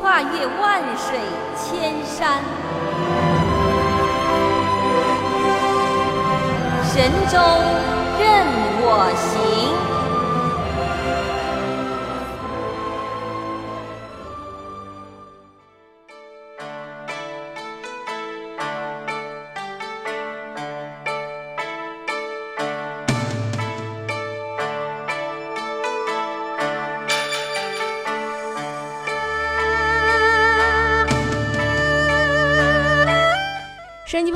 跨越万水千山，神州任我行。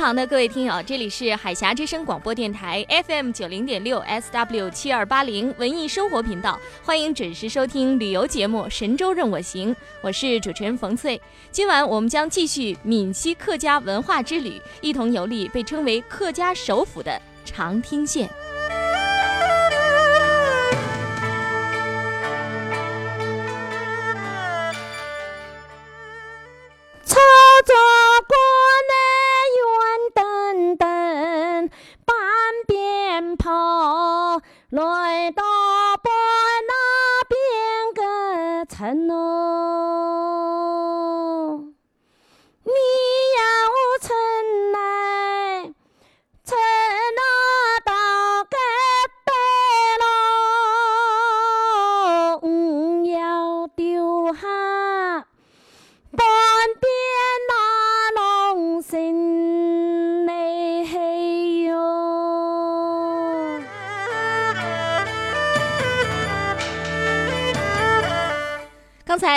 旁的各位听友，这里是海峡之声广播电台 FM 九零点六 SW 七二八零文艺生活频道，欢迎准时收听旅游节目《神州任我行》，我是主持人冯翠。今晚我们将继续闽西客家文化之旅，一同游历被称为客家首府的长汀县。刚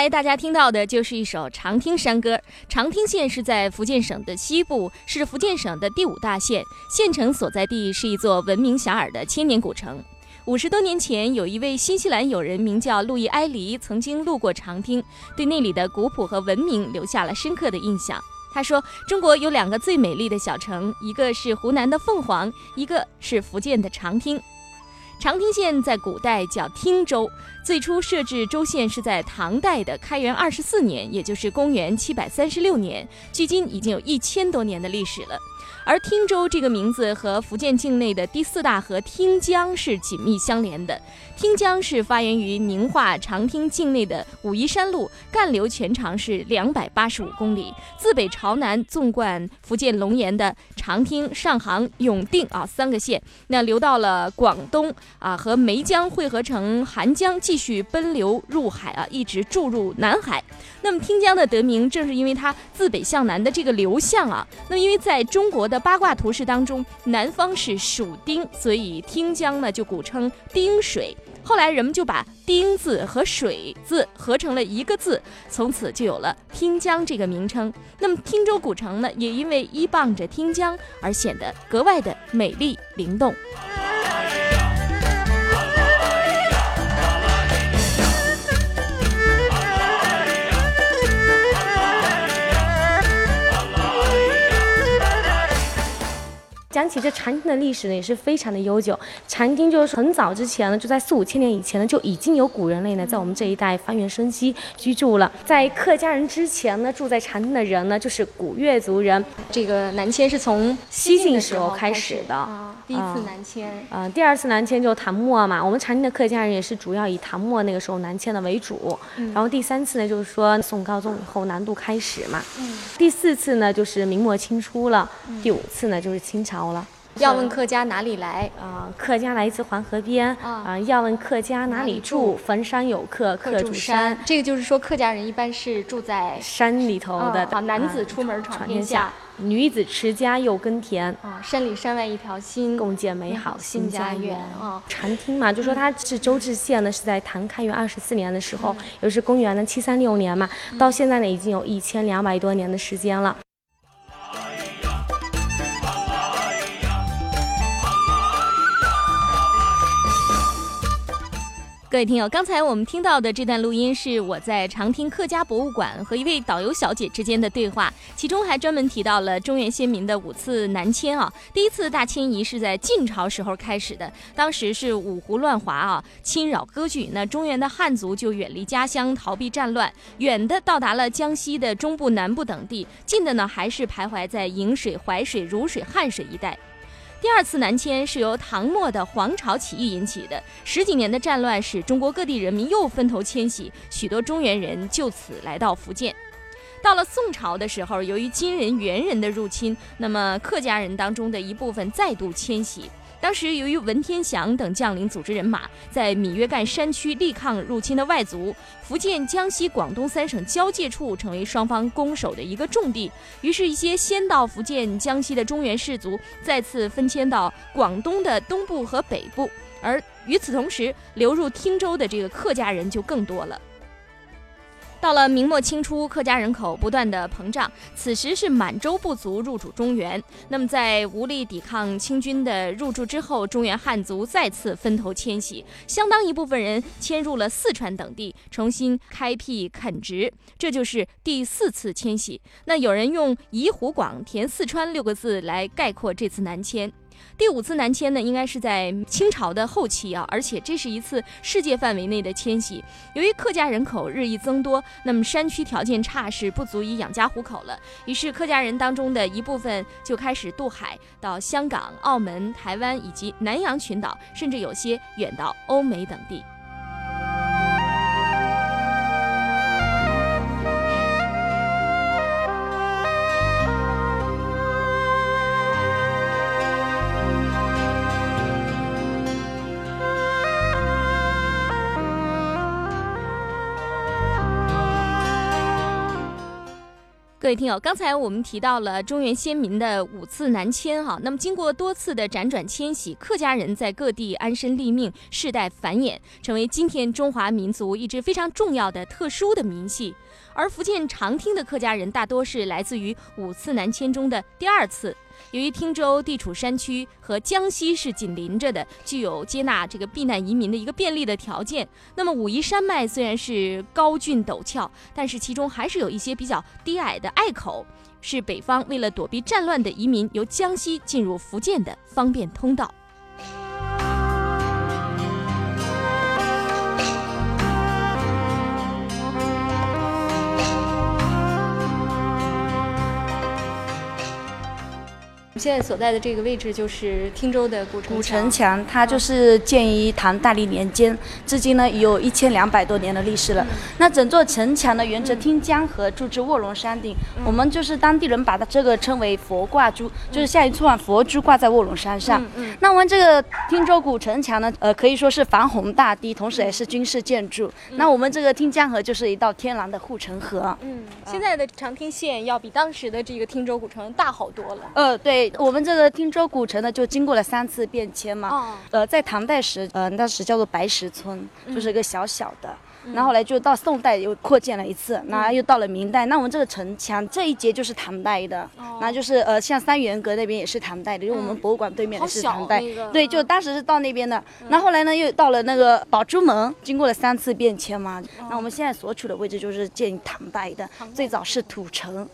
大家听到的就是一首长汀山歌。长汀县是在福建省的西部，是福建省的第五大县，县城所在地是一座闻名遐迩的千年古城。五十多年前，有一位新西兰友人名叫路易埃黎，曾经路过长汀，对那里的古朴和文明留下了深刻的印象。他说：“中国有两个最美丽的小城，一个是湖南的凤凰，一个是福建的长汀。”长汀县在古代叫汀州，最初设置州县是在唐代的开元二十四年，也就是公元七百三十六年，距今已经有一千多年的历史了。而汀州这个名字和福建境内的第四大河汀江是紧密相连的。汀江是发源于宁化长汀境内的武夷山路，干流全长是两百八十五公里，自北朝南纵贯福建龙岩的长汀、上杭、永定啊三个县，那流到了广东啊，和梅江汇合成韩江，继续奔流入海啊，一直注入南海。那么汀江的得名，正是因为它自北向南的这个流向啊。那么因为在中国的八卦图式当中，南方是属丁，所以汀江呢就古称丁水。后来人们就把丁字和水字合成了一个字，从此就有了汀江这个名称。那么汀州古城呢，也因为依傍着汀江而显得格外的美丽灵动。讲起这长汀的历史呢，也是非常的悠久。长汀就是很早之前呢，就在四五千年以前呢，就已经有古人类呢，在我们这一带发源生息居住了。在客家人之前呢，住在长汀的人呢，就是古越族人。这个南迁是从西晋时候开始的，第一次南迁。嗯，第二次南迁就唐末嘛，我们长汀的客家人也是主要以唐末那个时候南迁的为主。然后第三次呢，就是说宋高宗以后南渡开始嘛。嗯。第四次呢，就是明末清初了。第五次呢，就是清朝。了，要问客家哪里来？啊、客家来自黄河边啊啊、要问客家哪里住？坟山有客，客住山。这个就是说，客家人一般是住在山里头的，啊好男子啊出门闯闯天下女子持家又耕田，啊山里山外一条心，共建美好新家园。啊。禅厅嘛，就说它是周至县呢，是在唐开元二十四年的时候，也就是公元的七三六年嘛，到现在呢已经有一千两百多年的时间了。各位听友，刚才我们听到的这段录音是我在长汀客家博物馆和一位导游小姐之间的对话，其中还专门提到了中原先民的五次南迁啊。第一次大迁移是在晋朝时候开始的，当时是五胡乱华啊，侵扰割据，那中原的汉族就远离家乡，逃避战乱，远的到达了江西的中部、南部等地，近的呢还是徘徊在颍水、淮水、汝水、汉水一带。第二次南迁是由唐末的黄巢起义引起的，十几年的战乱使中国各地人民又分头迁徙，许多中原人就此来到福建。到了宋朝的时候，由于金人、元人的入侵，那么客家人当中的一部分再度迁徙。当时由于文天祥等将领组织人马在闽粤赣山区力抗入侵的外族，福建、江西、广东三省交界处成为双方攻守的一个重地。于是，一些先到福建、江西的中原士族再次分迁到广东的东部和北部，而与此同时，流入汀州的这个客家人就更多了。到了明末清初，客家人口不断的膨胀，此时是满洲部族入主中原。那么在无力抵抗清军的入驻之后，中原汉族再次分头迁徙，相当一部分人迁入了四川等地，重新开辟垦殖，这就是第四次迁徙。那有人用“移湖广填四川”六个字来概括这次南迁。第五次南迁呢，应该是在清朝的后期啊，而且这是一次世界范围内的迁徙。由于客家人口日益增多，那么山区条件差，是不足以养家糊口了。于是客家人当中的一部分就开始渡海到香港、澳门、台湾以及南洋群岛，甚至有些远到欧美等地。各位听友，刚才我们提到了中原先民的五次南迁哈，那么经过多次的辗转迁徙，客家人在各地安身立命，世代繁衍，成为今天中华民族一支非常重要的特殊的民系。而福建长汀的客家人大多是来自于五次南迁中的第二次。由于汀州地处山区和江西是紧邻着的，具有接纳这个避难移民的一个便利的条件。那么武夷山脉虽然是高峻陡峭，但是其中还是有一些比较低矮的隘口，是北方为了躲避战乱的移民由江西进入福建的方便通道。我们现在所在的这个位置就是汀州的古城古城墙，它就是建于唐大历年间，至今呢已有一千两百多年的历史了。那整座城墙呢，沿着汀江河筑至卧龙山顶，我们就是当地人把它这个称为佛挂珠，就是像一串佛珠挂在卧龙山上。那我们这个汀州古城墙呢，呃，可以说是防洪大堤，同时也是军事建筑。那我们这个汀江河就是一道天然的护城河。嗯，现在的长汀县要比当时的这个汀州古城大好多了。呃，对我们这个汀州古城呢，就经过了三次变迁嘛。哦，呃，在唐代时，呃，那时叫做白石村，嗯。就是一个小小的。然后后来就到宋代又扩建了一次，嗯。然后又到了明代。那我们这个城墙这一节就是唐代的，哦。然后就是呃，像三元阁那边也是唐代的，因为我们博物馆对面是唐代。小那个，对，就嗯。当时是到那边的，那后来呢，又到了那个宝珠门，经过了三次变迁嘛。那我们现在所处的位置就是建于唐代的，最早是土城。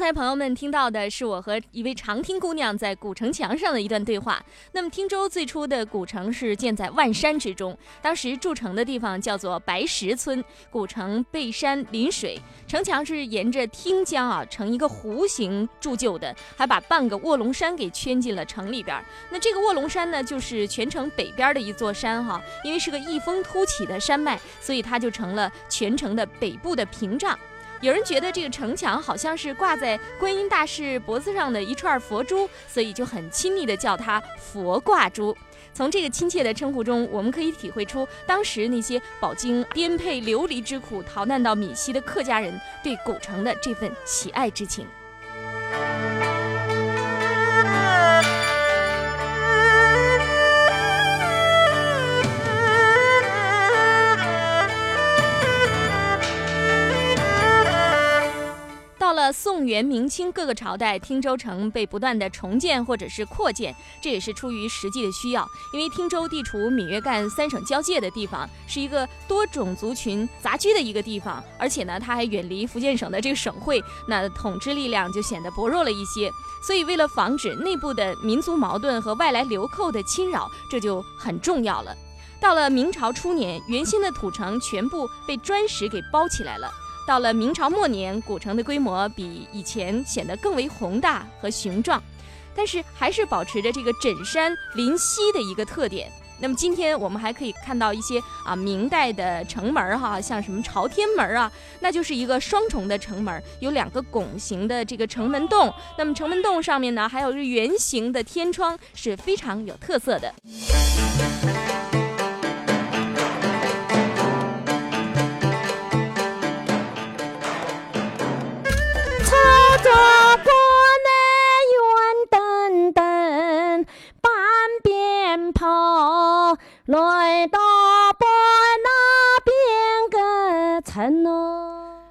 刚才朋友们听到的是我和一位长汀姑娘在古城墙上的一段对话。那么汀州最初的古城是建在万山之中，当时筑城的地方叫做白石村，古城背山临水，城墙是沿着汀江啊成一个弧形铸就的，还把半个卧龙山给圈进了城里边。那这个卧龙山呢，就是全城北边的一座山哈，因为是个异峰突起的山脉，所以它就成了全城的北部的屏障。有人觉得这个城墙好像是挂在观音大士脖子上的一串佛珠，所以就很亲昵地叫它“佛挂珠”。从这个亲切的称呼中，我们可以体会出当时那些饱经颠沛流离之苦逃难到闽西的客家人对古城的这份喜爱之情。宋元明清各个朝代，汀州城被不断的重建或者是扩建，这也是出于实际的需要。因为汀州地处闽粤赣三省交界的地方，是一个多种族群杂居的一个地方，而且呢，它还远离福建省的这个省会，那统治力量就显得薄弱了一些。所以，为了防止内部的民族矛盾和外来流寇的侵扰，这就很重要了。到了明朝初年，原先的土城全部被砖石给包起来了。到了明朝末年，古城的规模比以前显得更为宏大和雄壮，但是还是保持着这个枕山临溪的一个特点。那么今天我们还可以看到一些啊明代的城门哈，像什么朝天门啊，那就是一个双重的城门，有两个拱形的这个城门洞。那么城门洞上面呢，还有圆形的天窗，是非常有特色的。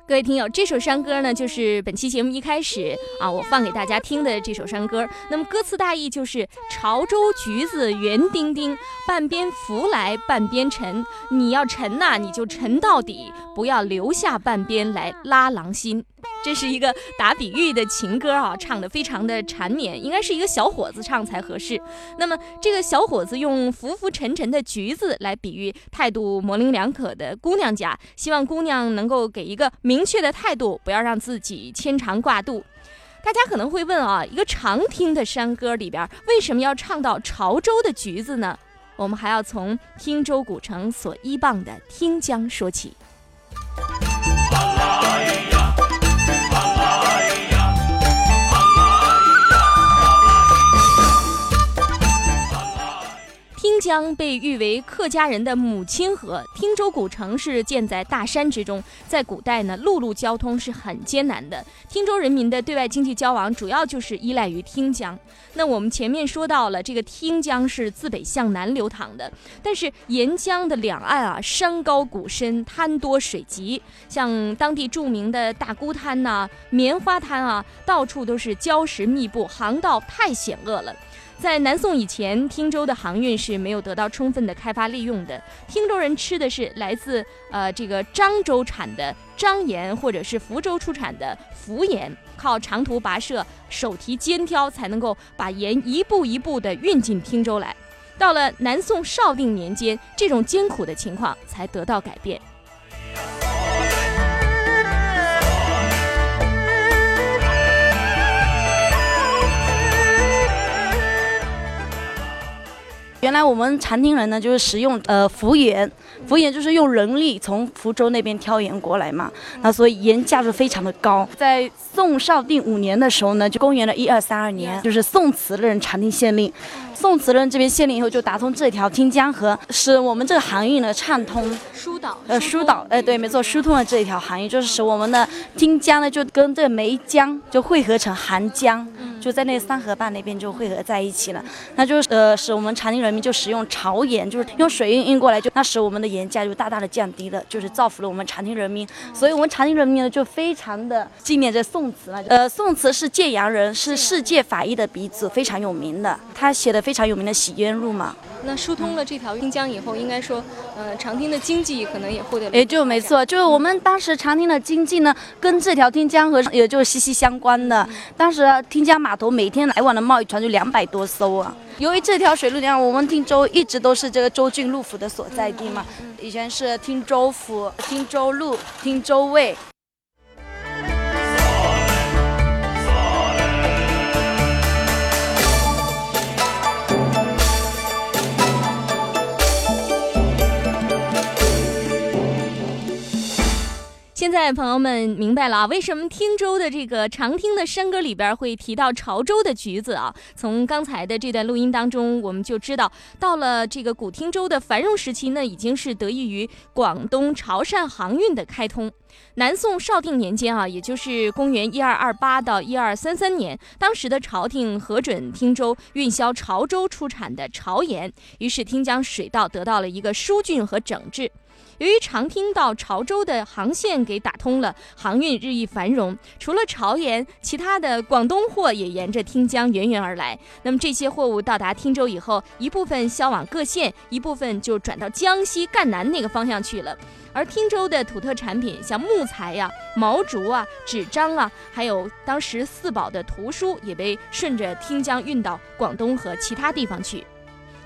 各位听友，这首山歌呢，就是本期节目一开始啊，我放给大家听的这首山歌。那么歌词大意就是：潮州橘子圆丁丁，半边浮来半边沉。你要沉呐，你就沉到底，不要留下半边来拉郎心。这是一个打比喻的情歌啊，唱的非常的缠绵，应该是一个小伙子唱才合适。那么这个小伙子用浮浮沉沉的橘子来比喻态度模棱两可的姑娘家，希望姑娘能够给一个明确的态度，不要让自己牵肠挂肚。大家可能会问啊，一个常听的山歌里边，为什么要唱到潮州的橘子呢？我们还要从汀州古城所依傍的汀江说起。汀江被誉为客家人的母亲河。汀州古城是建在大山之中，在古代呢，陆路交通是很艰难的。汀州人民的对外经济交往主要就是依赖于汀江。那我们前面说到了，这个汀江是自北向南流淌的，但是沿江的两岸啊，山高谷深，滩多水急，像当地著名的大沽滩呐、棉花滩啊，到处都是礁石密布，航道太险恶了。在南宋以前，汀州的航运是没有得到充分的开发利用的。汀州人吃的是来自呃这个漳州产的漳盐，或者是福州出产的福盐，靠长途跋涉、手提肩挑才能够把盐一步一步地运进汀州来。到了南宋绍定年间，这种艰苦的情况才得到改变。原来我们长汀人呢，就是使用呃福盐，福盐就是用人力从福州那边挑盐过来嘛，那所以盐价值非常的高。在宋绍定五年的时候呢，就公元的一二三二年，就是宋慈任长汀县令，宋慈任这边县令以后就打通这条汀江河，使我们这个航运呢畅通。疏导呃疏导，哎对，没错，疏通了这一条航运，就是使我们的汀江呢就跟这个梅江就汇合成韩江，就在那三河坝那边就汇合在一起了。那就是呃使我们长汀人民就使用潮盐，就是用水运运过来，就那使我们的盐价就大大的降低了，就是造福了我们长汀人民。所以我们长汀人民呢就非常的纪念这宋慈了。呃，宋慈是建阳人，是世界法医的鼻祖，非常有名的。他写的非常有名的《洗冤路》嘛。那疏通了这条汀江以后，应该说，呃，长汀的经济可能也获得了。哎，就没错，就是我们当时长汀的经济呢，跟这条汀江河也就息息相关的。当时汀江码头每天来往的贸易船就两百多艘啊。由于这条水路梁，我们汀州一直都是这个州郡路府的所在地嘛，以前是汀州府、汀州路、汀州卫。现在朋友们明白了啊，为什么汀州的这个常听的山歌里边会提到潮州的橘子啊？从刚才的这段录音当中，我们就知道，到了这个古汀州的繁荣时期，呢已经是得益于广东潮汕航运的开通。南宋绍定年间啊，也就是公元一二二八到一二三三年，当时的朝廷核准汀州运销潮州出产的潮盐，于是汀江水道得到了一个疏浚和整治。由于长汀到潮州的航线给打通了，航运日益繁荣。除了潮盐，其他的广东货也沿着汀江源源而来。那么这些货物到达汀州以后，一部分销往各县，一部分就转到江西赣南那个方向去了。而汀州的土特产品，像木材呀、毛竹啊、纸张啊，还有当时四宝的图书，也被顺着汀江运到广东和其他地方去。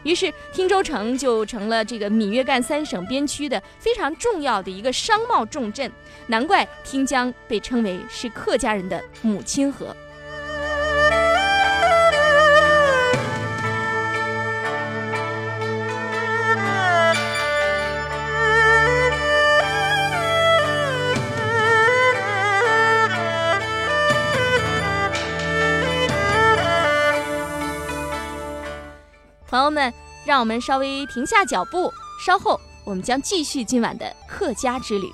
于是，汀州城就成了这个闽粤赣三省边区的非常重要的一个商贸重镇。难怪汀江被称为是客家人的母亲河。朋友们，让我们稍微停下脚步，稍后我们将继续今晚的客家之旅。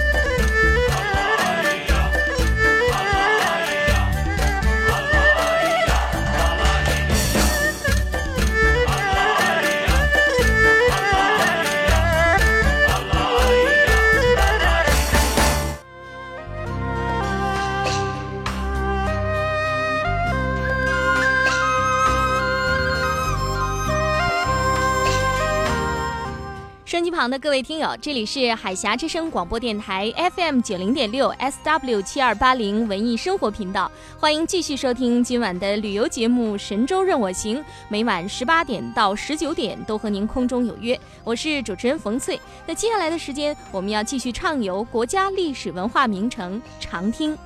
的各位听友，这里是海峡之声广播电台 FM 九零点六 SW 七二八零文艺生活频道，欢迎继续收听今晚的旅游节目《神州任我行》，每晚十八点到十九点都和您空中有约。我是主持人冯翠。那接下来的时间，我们要继续畅游国家历史文化名城长汀。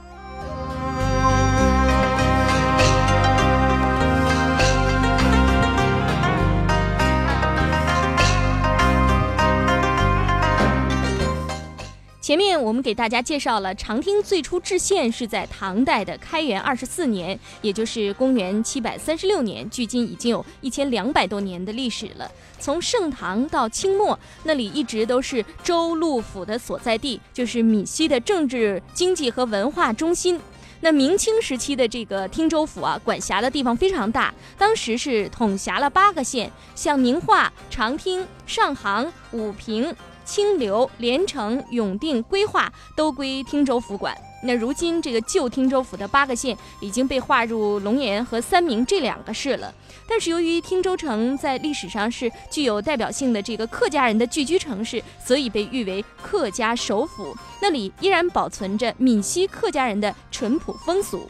前面我们给大家介绍了长汀最初置县是在唐代的开元二十四年，也就是公元七百三十六年，距今已经有一千两百多年的历史了。从盛唐到清末，那里一直都是州路府的所在地，就是闽西的政治、经济和文化中心。那明清时期的这个汀州府啊，管辖的地方非常大，当时是统辖了八个县，像宁化、长汀、上杭、武平。清流、连城、永定、归化都归汀州府管。那如今这个旧汀州府的八个县已经被划入龙岩和三明这两个市了。但是由于汀州城在历史上是具有代表性的这个客家人的聚居城市，所以被誉为客家首府。那里依然保存着闽西客家人的淳朴风俗。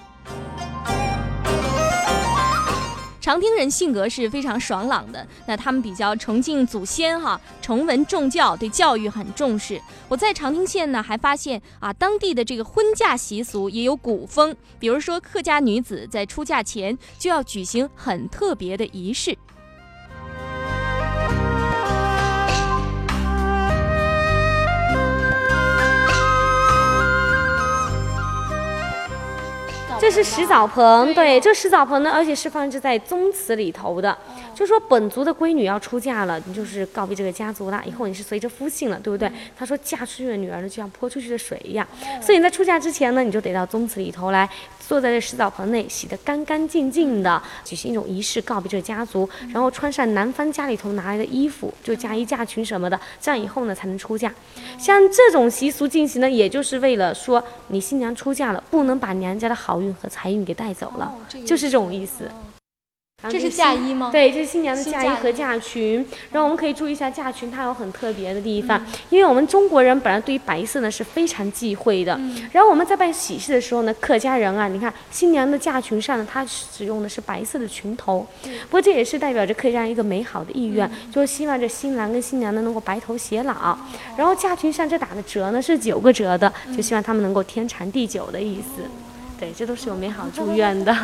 长汀人性格是非常爽朗的，那他们比较崇敬祖先哈，崇文重教，对教育很重视。我在长汀县呢，还发现啊，当地的这个婚嫁习俗也有古风，比如说客家女子在出嫁前就要举行很特别的仪式。这是石澡盆，对，这石澡盆呢，而且是放置在宗祠里头的。就说本族的闺女要出嫁了，你就是告别这个家族了，以后你是随着夫姓了，对不对？他说嫁出去的女儿呢，就像泼出去的水一样，所以你在出嫁之前呢，你就得到宗祠里头来，坐在这石澡盆内，洗得干干净净的，举行一种仪式告别这个家族，然后穿上男方家里头拿来的衣服，就嫁衣嫁裙什么的，这样以后呢才能出嫁。像这种习俗进行呢，也就是为了说你新娘出嫁了，不能把娘家的好运和财运给带走了，就是这种意思。这是嫁衣吗？对，这是新娘的嫁衣和嫁裙。然后我们可以注意一下嫁裙，它有很特别的地方，因为我们中国人本来对于白色呢是非常忌讳的。然后我们在办喜事的时候呢，客家人啊，你看新娘的嫁裙上呢，它使用的是白色的裙头。不过这也是代表着客家人一个美好的意愿，就是希望这新郎跟新娘呢能够白头偕老。然后嫁裙上这打的折呢是九个折的，就希望他们能够天长地久的意思。对，这都是有美好祝 愿的。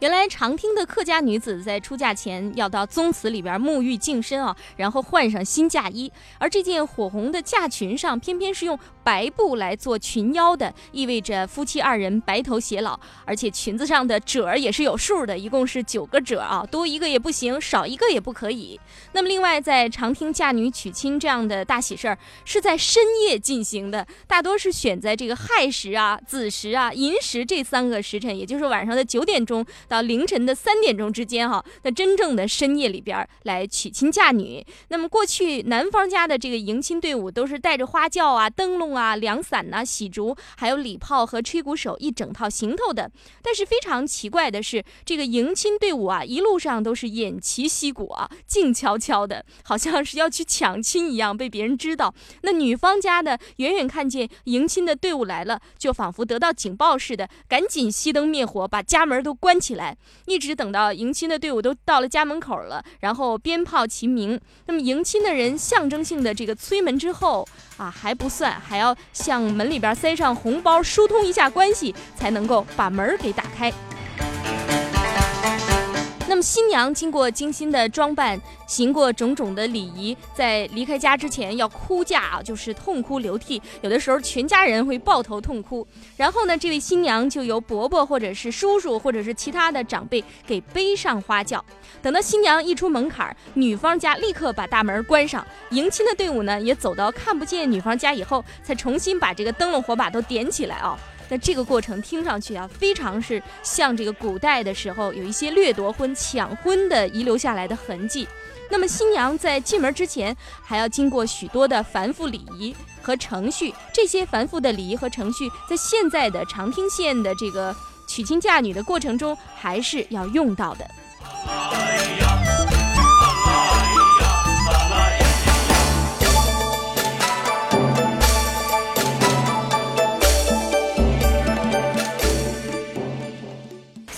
原来常听的客家女子在出嫁前要到宗祠里边沐浴净身啊，然后换上新嫁衣，而这件火红的嫁裙上偏偏是用白布来做裙腰的，意味着夫妻二人白头偕老。而且裙子上的褶儿也是有数的，一共是九个褶啊，多一个也不行，少一个也不可以。那么另外，在常听嫁女娶亲这样的大喜事儿是在深夜进行的，大多是选在这个亥时啊、子时啊、寅时这三个时辰，也就是晚上的九点钟。到凌晨的三点钟之间，哈，那真正的深夜里边来娶亲嫁女。那么过去男方家的这个迎亲队伍都是带着花轿啊、灯笼啊、啊凉伞呐、喜烛，还有礼炮和吹鼓手一整套行头的。但是非常奇怪的是，这个迎亲队伍啊，一路上都是偃旗息鼓啊，静悄悄的，好像是要去抢亲一样，被别人知道。那女方家的远远看见迎亲的队伍来了，就仿佛得到警报似的，赶紧熄灯灭火，把家门都关起。来，一直等到迎亲的队伍都到了家门口了，然后鞭炮齐鸣。那么迎亲的人象征性的这个催门之后啊，还不算，还要向门里边塞上红包，疏通一下关系，才能够把门给打开。那么新娘经过精心的装扮，行过种种的礼仪，在离开家之前要哭嫁啊，就是痛哭流涕，有的时候全家人会抱头痛哭。然后呢，这位新娘就由伯伯或者是叔叔或者是其他的长辈给背上花轿。等到新娘一出门槛，女方家立刻把大门关上，迎亲的队伍呢也走到看不见女方家以后，才重新把这个灯笼火把都点起来啊。那这个过程听上去啊，非常是像这个古代的时候有一些掠夺婚、抢婚的遗留下来的痕迹。那么新娘在进门之前，还要经过许多的繁复礼仪和程序。这些繁复的礼仪和程序，在现在的长汀县的这个娶亲嫁女的过程中，还是要用到的。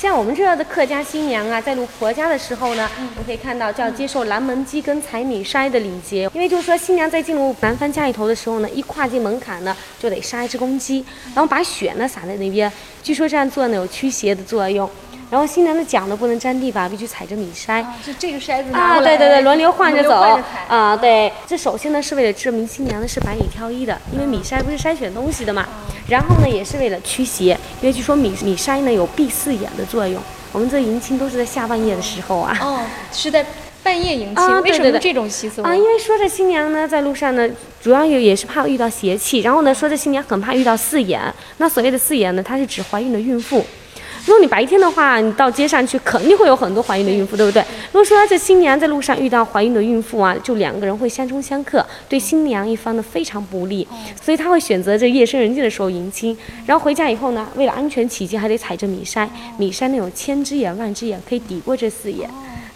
像我们这样的客家新娘啊，在入婆家的时候呢，我们可以看到就要接受南门鸡跟踩米筛的礼节。因为就是说，新娘在进入男方家里头的时候呢，一跨进门槛呢，就得杀一只公鸡，然后把血呢撒在那边。据说这样做呢有驱邪的作用。然后新娘的脚呢不能沾地吧，必须踩着米筛。就这个筛子啊，对对对，轮流换着走啊。对，这首先呢是为了证明新娘呢是百里挑一的，因为米筛不是筛选东西的嘛。然后呢也是为了驱邪，因为据说米米筛呢有闭四眼的作用。我们这迎亲都是在下半夜的时候啊。哦，是在半夜迎亲，为什么这种习俗啊？因为说这新娘呢在路上呢，主要也也是怕遇到邪气，然后呢说这新娘很怕遇到四眼。那所谓的四眼呢，它是指怀孕的孕妇。如果你白天的话，你到街上去，肯定会有很多怀孕的孕妇，对不对？如果说这新娘在路上遇到怀孕的孕妇啊，就两个人会相冲相克，对新娘一方呢非常不利，所以她会选择这夜深人静的时候迎亲，然后回家以后呢，为了安全起见，还得踩着米筛，米筛那种千只眼万只眼，可以抵过这四眼，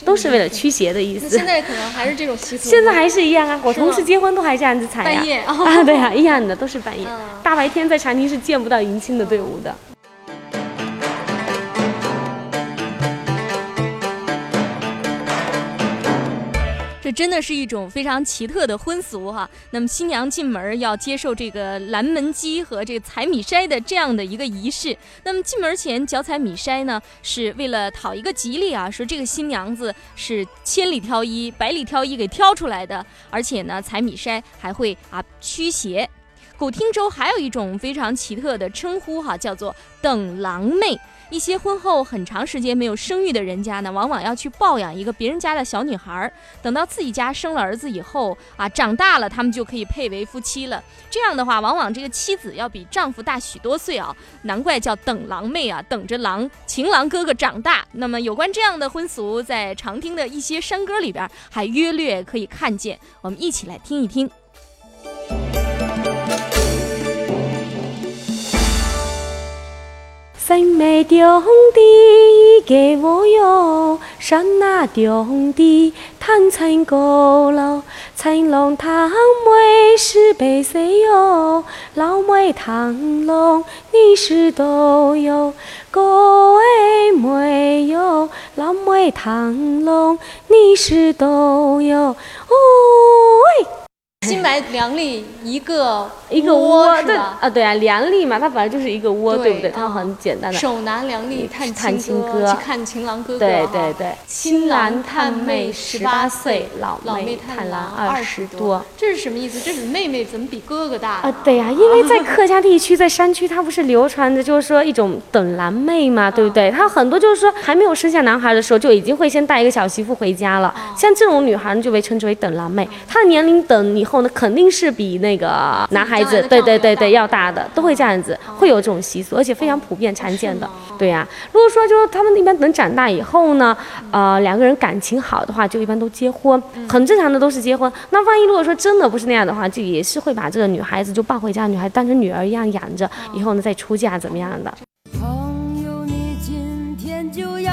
都是为了驱邪的意思。现在可能还是这种习俗。现在还是一样啊，我同事结婚都还这样子踩呀。半夜啊，对啊，一样的，都是半夜，大白天在长宁是见不到迎亲的队伍的。这真的是一种非常奇特的婚俗哈。那么新娘进门要接受这个拦门鸡和这个踩米筛的这样的一个仪式。那么进门前脚踩米筛呢，是为了讨一个吉利啊，说这个新娘子是千里挑一、百里挑一给挑出来的。而且呢，踩米筛还会啊驱邪。古汀州还有一种非常奇特的称呼哈，叫做等郎妹。一些婚后很长时间没有生育的人家呢，往往要去抱养一个别人家的小女孩儿，等到自己家生了儿子以后啊，长大了，他们就可以配为夫妻了。这样的话，往往这个妻子要比丈夫大许多岁啊，难怪叫等郎妹啊，等着郎情郎哥哥长大。那么有关这样的婚俗，在常听的一些山歌里边还约略可以看见，我们一起来听一听。山妹中的给我哟，山那中的探参高楼，参龙堂妹是白色哟，老妹堂龙你是都有，各位妹哟，老妹堂龙你是都有，哦。新买梁丽一个一个窝，对啊，对啊，梁丽嘛，它本来就是一个窝，对不对？它很简单的。手拿梁丽探探亲哥，去看情郎哥哥。对对对，新郎探妹十八岁，老妹探郎二十多。这是什么意思？这是妹妹怎么比哥哥大啊？对呀，因为在 客家地区，在山区，它不是流传着就是说一种等郎妹嘛，对不对？它很多就是说还没有生下男孩的时候，就已经会先带一个小媳妇回家了。像这种女孩呢，就被称之为等郎妹。她的年龄等以后呢，肯定是。比那个男孩子，对对对对，要大的都会这样子，会有这种习俗，而且非常普遍常见的。对呀，如果说就是他们一般等长大以后呢，呃，两个人感情好的话，就一般都结婚，很正常的都是结婚。那万一如果说真的不是那样的话，就也是会把这个女孩子就抱回家，女孩当成女儿一样养着，以后呢再出嫁怎么样的。朋友，你今天就要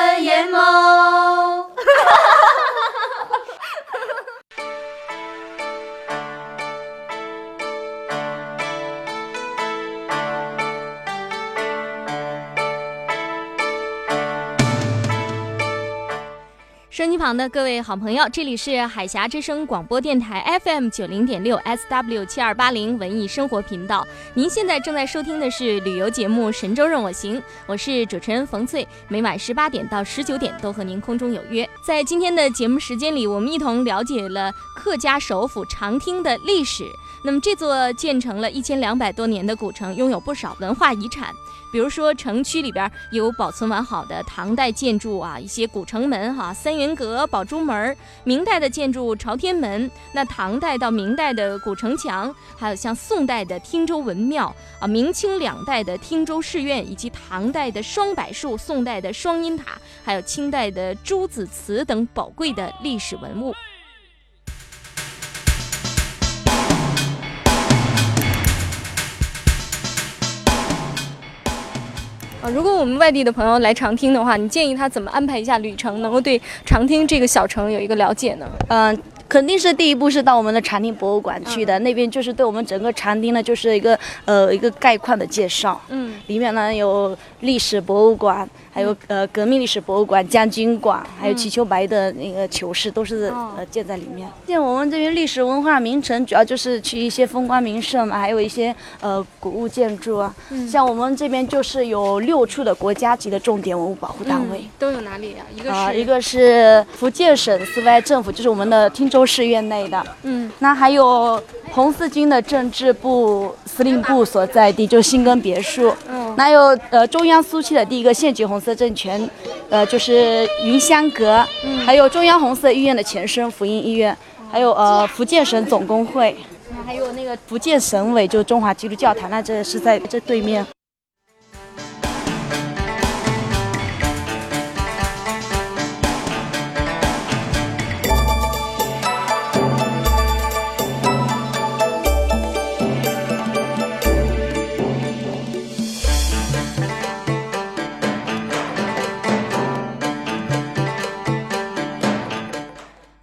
的各位好朋友，这里是海峡之声广播电台 FM 九零点六 SW 七二八零文艺生活频道。您现在正在收听的是旅游节目《神州任我行》，我是主持人冯翠，每晚十八点到十九点都和您空中有约。在今天的节目时间里，我们一同了解了客家首府长汀的历史。那么，这座建成了一千两百多年的古城，拥有不少文化遗产。比如说，城区里边有保存完好的唐代建筑啊，一些古城门哈，三元阁、宝珠门；明代的建筑朝天门；那唐代到明代的古城墙，还有像宋代的汀州文庙啊，明清两代的汀州市院，以及唐代的双柏树、宋代的双阴塔，还有清代的朱子祠等宝贵的历史文物。如果我们外地的朋友来长汀的话，你建议他怎么安排一下旅程，能够对长汀这个小城有一个了解呢？嗯，肯定是第一步是到我们的长汀博物馆去的，那边就是对我们整个长汀呢，就是一个呃一个概况的介绍。嗯，里面呢有历史博物馆，还有呃革命历史博物馆、将军馆，还有瞿秋白的那个囚室，都是呃建在里面。现在我们这边历史文化名城，主要就是去一些风光名胜嘛，还有一些呃古物建筑啊。像我们这边就是有六处的国家级的重点文物保护单位。都有哪里呀？一个啊，是一个是福建省四外政府，就是我们的汀州市院内的。嗯，那还有红四军的政治部司令部所在地，就是新根别墅。嗯，那有呃中央苏区的第一个县级红色政权，呃就是云香阁。嗯还有中央红色医院的前身福音医院，还有呃福建省总工会，还有那个福建省委，就中华基督教堂，那这是在这对面。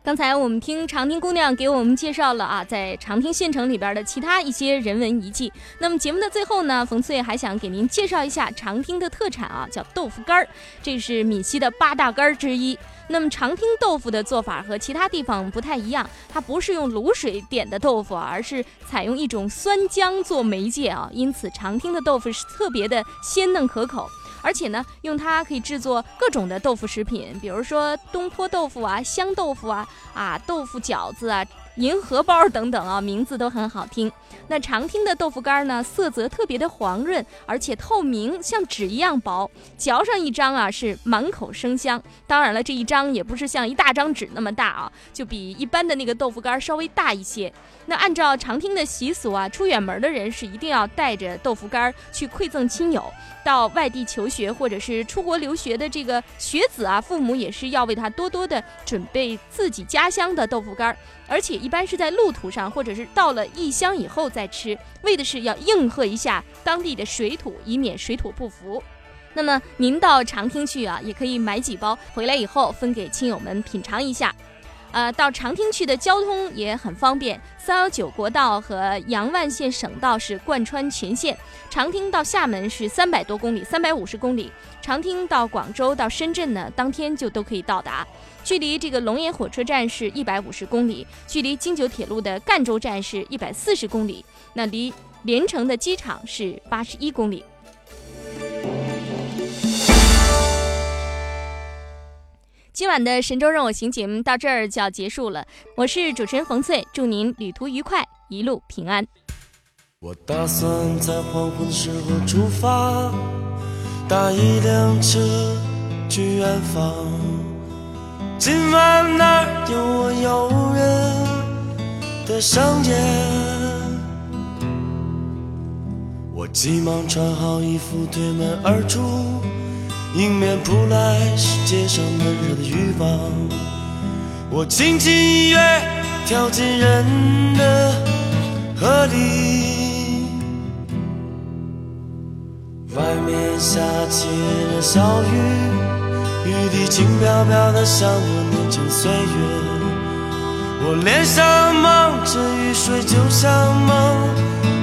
刚才我们听长汀姑娘给我们介绍了啊，在长汀县城里边的其他一些人文遗迹。那么节目的最后呢，冯翠还想给您介绍一下长汀的特产啊，叫豆腐干儿，这是闽西的八大干儿之一。那么长汀豆腐的做法和其他地方不太一样，它不是用卤水点的豆腐，而是采用一种酸浆做媒介啊，因此长汀的豆腐是特别的鲜嫩可口。而且呢，用它可以制作各种的豆腐食品，比如说东坡豆腐啊、香豆腐啊、啊豆腐饺子啊、银荷包等等啊，名字都很好听。那长汀的豆腐干呢，色泽特别的黄润，而且透明，像纸一样薄，嚼上一张啊是满口生香。当然了，这一张也不是像一大张纸那么大啊，就比一般的那个豆腐干稍微大一些。那按照长汀的习俗啊，出远门的人是一定要带着豆腐干去馈赠亲友。到外地求学或者是出国留学的这个学子啊，父母也是要为他多多的准备自己家乡的豆腐干儿，而且一般是在路途上或者是到了异乡以后再吃，为的是要应和一下当地的水土，以免水土不服。那么您到长汀去啊，也可以买几包回来以后分给亲友们品尝一下。呃，到长汀去的交通也很方便，三幺九国道和阳万县省道是贯穿全线。长汀到厦门是三百多公里，三百五十公里。长汀到广州到深圳呢，当天就都可以到达。距离这个龙岩火车站是一百五十公里，距离京九铁路的赣州站是一百四十公里，那离连城的机场是八十一公里。今晚的神州任我行节目到这儿就要结束了，我是主持人冯翠，祝您旅途愉快，一路平安。我打算在黄昏时候出发，搭一辆车去远方。今晚那儿有我诱人的香烟。我急忙穿好衣服，推门而出。迎面扑来是街上闷热的欲望，我轻轻一跃，跳进人的河里。外面下起了小雨，雨滴轻飘飘的，像我年轻岁月。我脸上蒙着雨水，就像蒙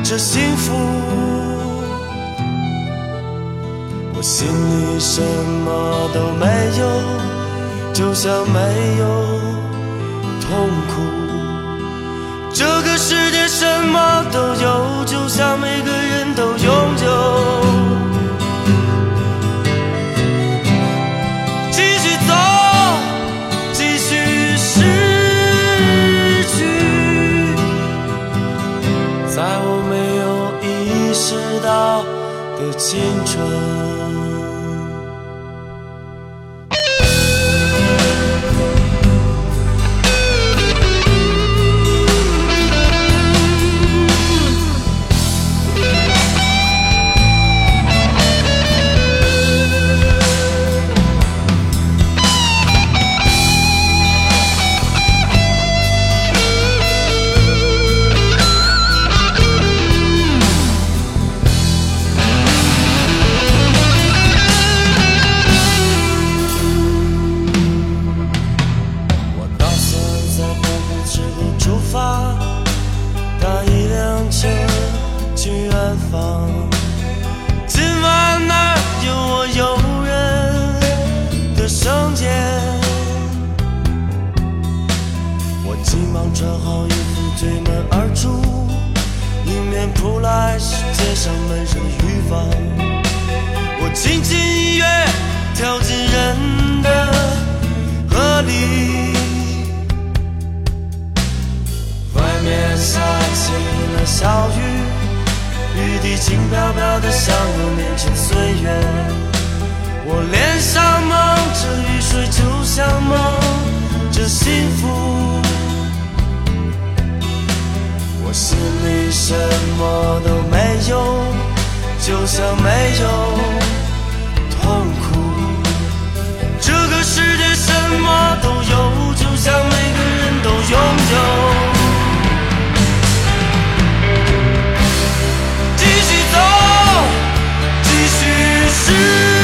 着幸福。我心里什么都没有，就像没有痛苦。这个世界什么都有，就像每个人都有。穿好衣服，推门而出，迎面扑来是街上闷热雨风。我轻轻一跃，跳进人的河里。外面下起了小雨，雨滴轻飘飘的向我面前岁月。我脸上蒙着雨水，就像蒙着幸福。心里什么都没有就像没有。痛苦这个世界什么都有就像每个人都拥有。继续走继续诗